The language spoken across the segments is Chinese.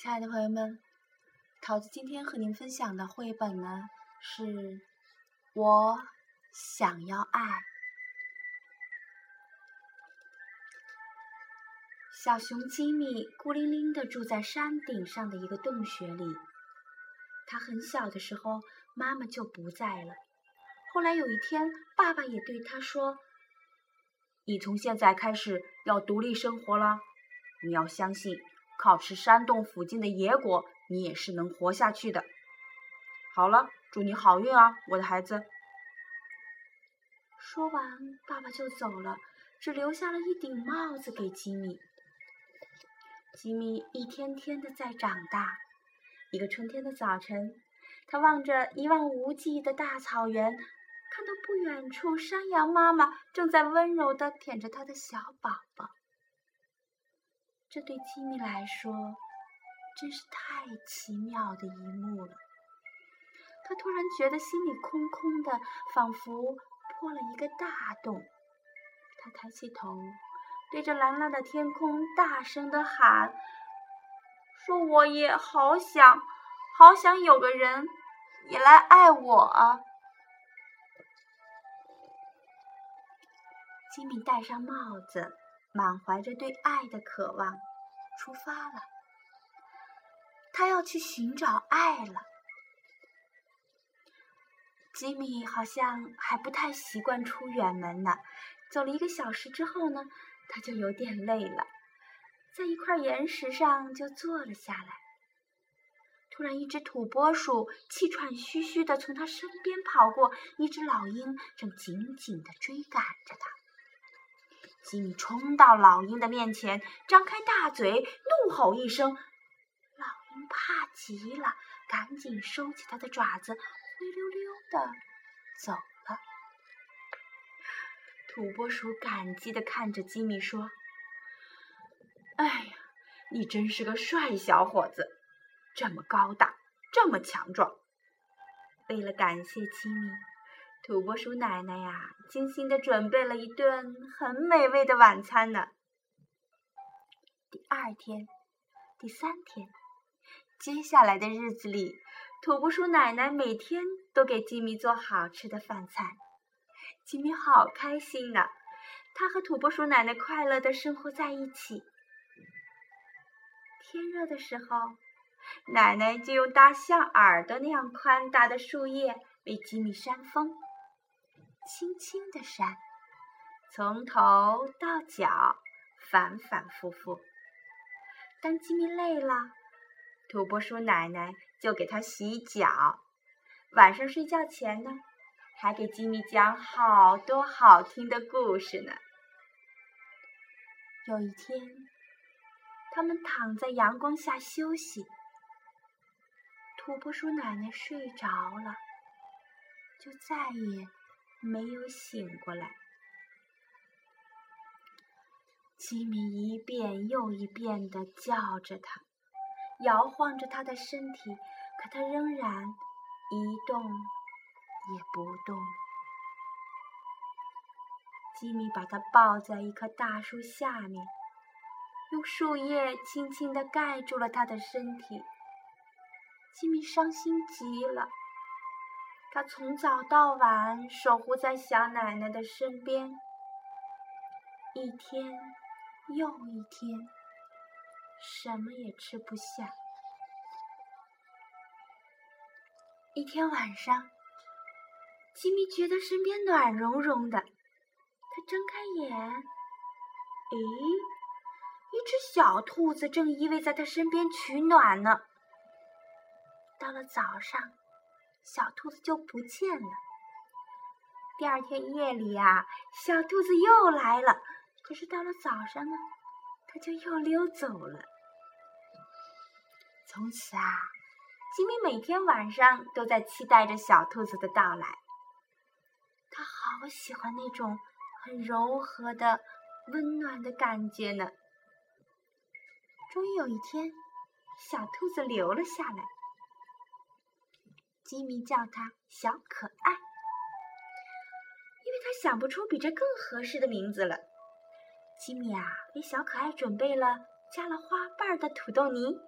亲爱的朋友们，桃子今天和您分享的绘本呢，是《我想要爱》。小熊吉米孤零零的住在山顶上的一个洞穴里。他很小的时候，妈妈就不在了。后来有一天，爸爸也对他说：“你从现在开始要独立生活了，你要相信。”靠吃山洞附近的野果，你也是能活下去的。好了，祝你好运啊，我的孩子。说完，爸爸就走了，只留下了一顶帽子给吉米。吉米一天天的在长大。一个春天的早晨，他望着一望无际的大草原，看到不远处山羊妈妈正在温柔的舔着他的小宝宝。这对吉米来说真是太奇妙的一幕了。他突然觉得心里空空的，仿佛破了一个大洞。他抬起头，对着蓝蓝的天空大声的喊：“说我也好想，好想有个人也来爱我啊！”吉米戴上帽子。满怀着对爱的渴望，出发了。他要去寻找爱了。吉米好像还不太习惯出远门呢。走了一个小时之后呢，他就有点累了，在一块岩石上就坐了下来。突然，一只土拨鼠气喘吁吁地从他身边跑过，一只老鹰正紧紧地追赶着他。吉米冲到老鹰的面前，张开大嘴，怒吼一声。老鹰怕极了，赶紧收起它的爪子，灰溜溜的走了。土拨鼠感激的看着吉米说：“哎呀，你真是个帅小伙子，这么高大，这么强壮。”为了感谢吉米。土拨鼠奶奶呀，精心的准备了一顿很美味的晚餐呢。第二天，第三天，接下来的日子里，土拨鼠奶奶每天都给吉米做好吃的饭菜。吉米好开心呢，他和土拨鼠奶奶快乐的生活在一起。天热的时候，奶奶就用大象耳朵那样宽大的树叶为吉米扇风。轻轻地扇，从头到脚，反反复复。当吉米累了，土拨鼠奶奶就给他洗脚。晚上睡觉前呢，还给吉米讲好多好听的故事呢。有一天，他们躺在阳光下休息，土拨鼠奶奶睡着了，就再也。没有醒过来，吉米一遍又一遍地叫着他，摇晃着他的身体，可他仍然一动也不动。吉米把他抱在一棵大树下面，用树叶轻轻地盖住了他的身体。吉米伤心极了。他从早到晚守护在小奶奶的身边，一天又一天，什么也吃不下。一天晚上，吉米觉得身边暖融融的，他睁开眼，咦，一只小兔子正依偎在他身边取暖呢。到了早上。小兔子就不见了。第二天夜里呀，小兔子又来了，可是到了早上呢，它就又溜走了。从此啊，吉米每天晚上都在期待着小兔子的到来。他好喜欢那种很柔和的、温暖的感觉呢。终于有一天，小兔子留了下来。吉米叫他小可爱，因为他想不出比这更合适的名字了。吉米啊，为小可爱准备了加了花瓣的土豆泥，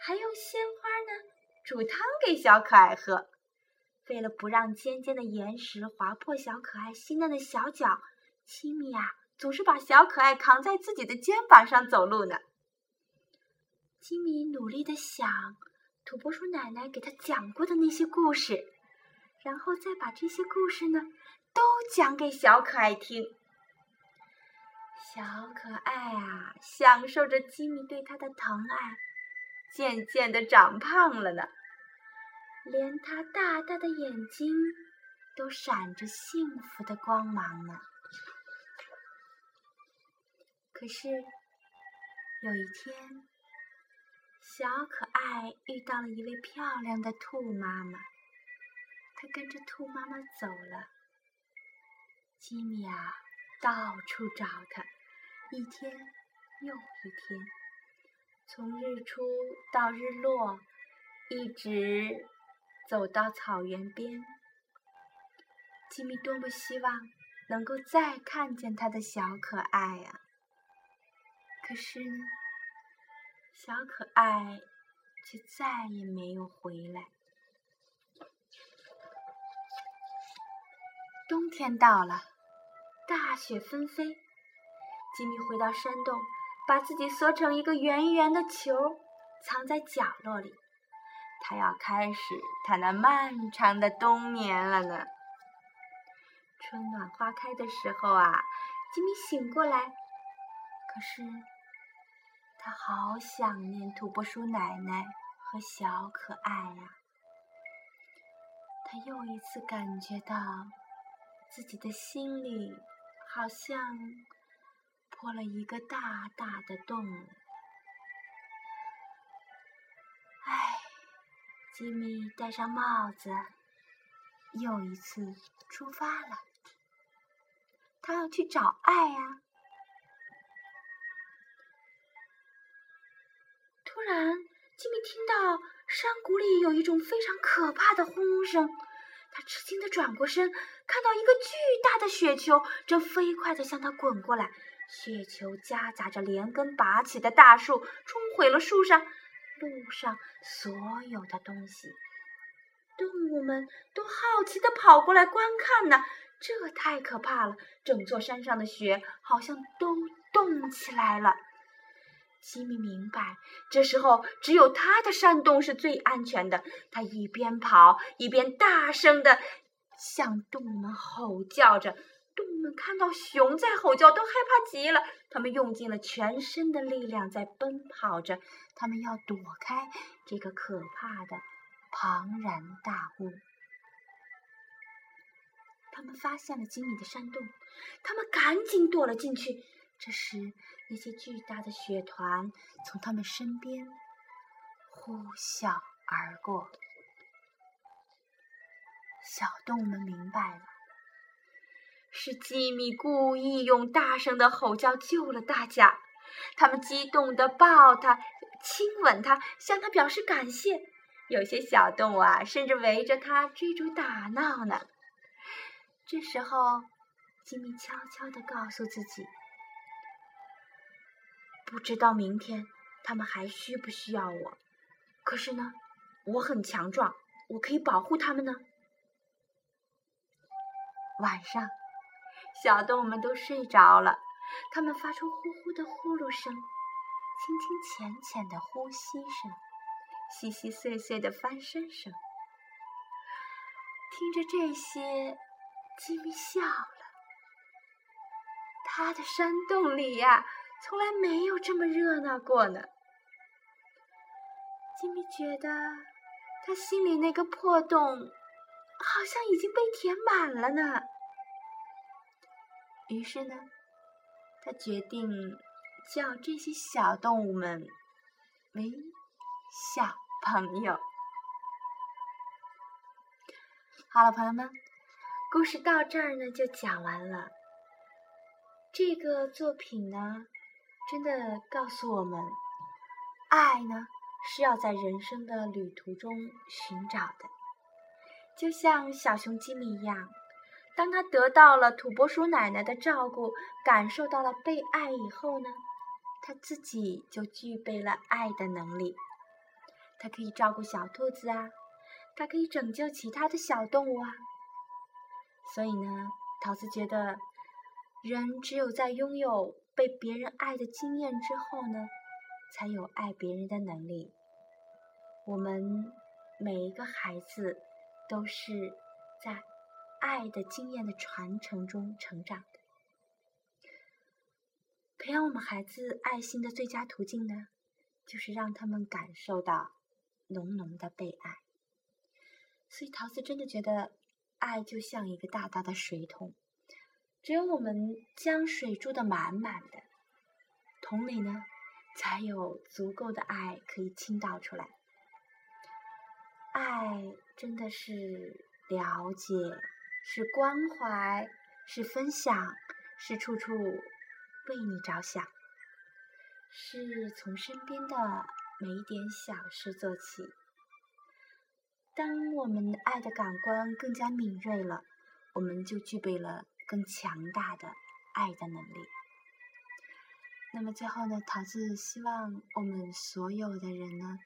还用鲜花呢煮汤给小可爱喝。为了不让尖尖的岩石划破小可爱细嫩的小脚，吉米啊总是把小可爱扛在自己的肩膀上走路呢。吉米努力的想土拨鼠奶奶给他讲过的那些故事，然后再把这些故事呢都讲给小可爱听。小可爱啊，享受着吉米对他的疼爱，渐渐的长胖了呢。连他大大的眼睛都闪着幸福的光芒呢。可是有一天，小可爱遇到了一位漂亮的兔妈妈，它跟着兔妈妈走了。吉米啊，到处找它，一天又一天，从日出到日落，一直。走到草原边，吉米多么希望能够再看见他的小可爱呀！可是呢，小可爱却再也没有回来。冬天到了，大雪纷飞，吉米回到山洞，把自己缩成一个圆圆的球，藏在角落里。他要开始他那漫长的冬眠了呢。春暖花开的时候啊，吉米醒过来，可是他好想念土拨鼠奶奶和小可爱呀。他又一次感觉到自己的心里好像破了一个大大的洞。吉米戴上帽子，又一次出发了。他要去找爱呀！突然，吉米听到山谷里有一种非常可怕的轰隆声。他吃惊的转过身，看到一个巨大的雪球正飞快的向他滚过来。雪球夹杂着连根拔起的大树，冲毁了树上。路上所有的东西，动物们都好奇的跑过来观看呢。这太可怕了！整座山上的雪好像都动起来了。吉米明白，这时候只有他的山洞是最安全的。他一边跑一边大声的向动物们吼叫着。动物们看到熊在吼叫，都害怕极了。他们用尽了全身的力量在奔跑着，他们要躲开这个可怕的庞然大物。他们发现了吉米的山洞，他们赶紧躲了进去。这时，那些巨大的雪团从他们身边呼啸而过。小动物们明白了。是吉米故意用大声的吼叫救了大家，他们激动地抱他、亲吻他，向他表示感谢。有些小动物啊，甚至围着他追逐打闹呢。这时候，吉米悄悄地告诉自己：“不知道明天他们还需不需要我，可是呢，我很强壮，我可以保护他们呢。”晚上。小动物们都睡着了，它们发出呼呼的呼噜声，轻轻浅浅的呼吸声，细细碎碎的翻身声。听着这些，吉米笑了。他的山洞里呀，从来没有这么热闹过呢。吉米觉得，他心里那个破洞，好像已经被填满了呢。于是呢，他决定叫这些小动物们为小朋友。好了，朋友们，故事到这儿呢就讲完了。这个作品呢，真的告诉我们，爱呢是要在人生的旅途中寻找的，就像小熊吉米一样。当他得到了土拨鼠奶奶的照顾，感受到了被爱以后呢，他自己就具备了爱的能力。它可以照顾小兔子啊，它可以拯救其他的小动物啊。所以呢，桃子觉得，人只有在拥有被别人爱的经验之后呢，才有爱别人的能力。我们每一个孩子都是在爱的经验的传承中成长的。培养我们孩子爱心的最佳途径呢，就是让他们感受到浓浓的被爱。所以桃子真的觉得，爱就像一个大大的水桶，只有我们将水注得满满的，桶里呢，才有足够的爱可以倾倒出来。爱真的是了解，是关怀，是分享，是处处。为你着想，是从身边的每一点小事做起。当我们爱的感官更加敏锐了，我们就具备了更强大的爱的能力。那么最后呢，桃子希望我们所有的人呢，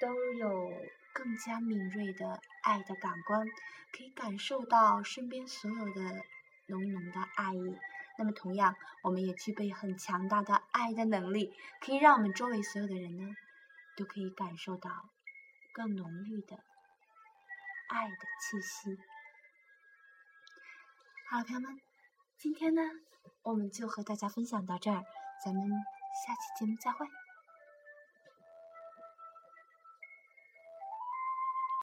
都有更加敏锐的爱的感官，可以感受到身边所有的浓浓的爱意。那么，同样，我们也具备很强大的爱的能力，可以让我们周围所有的人呢，都可以感受到更浓郁的爱的气息。好，朋友们，今天呢，我们就和大家分享到这儿，咱们下期节目再会。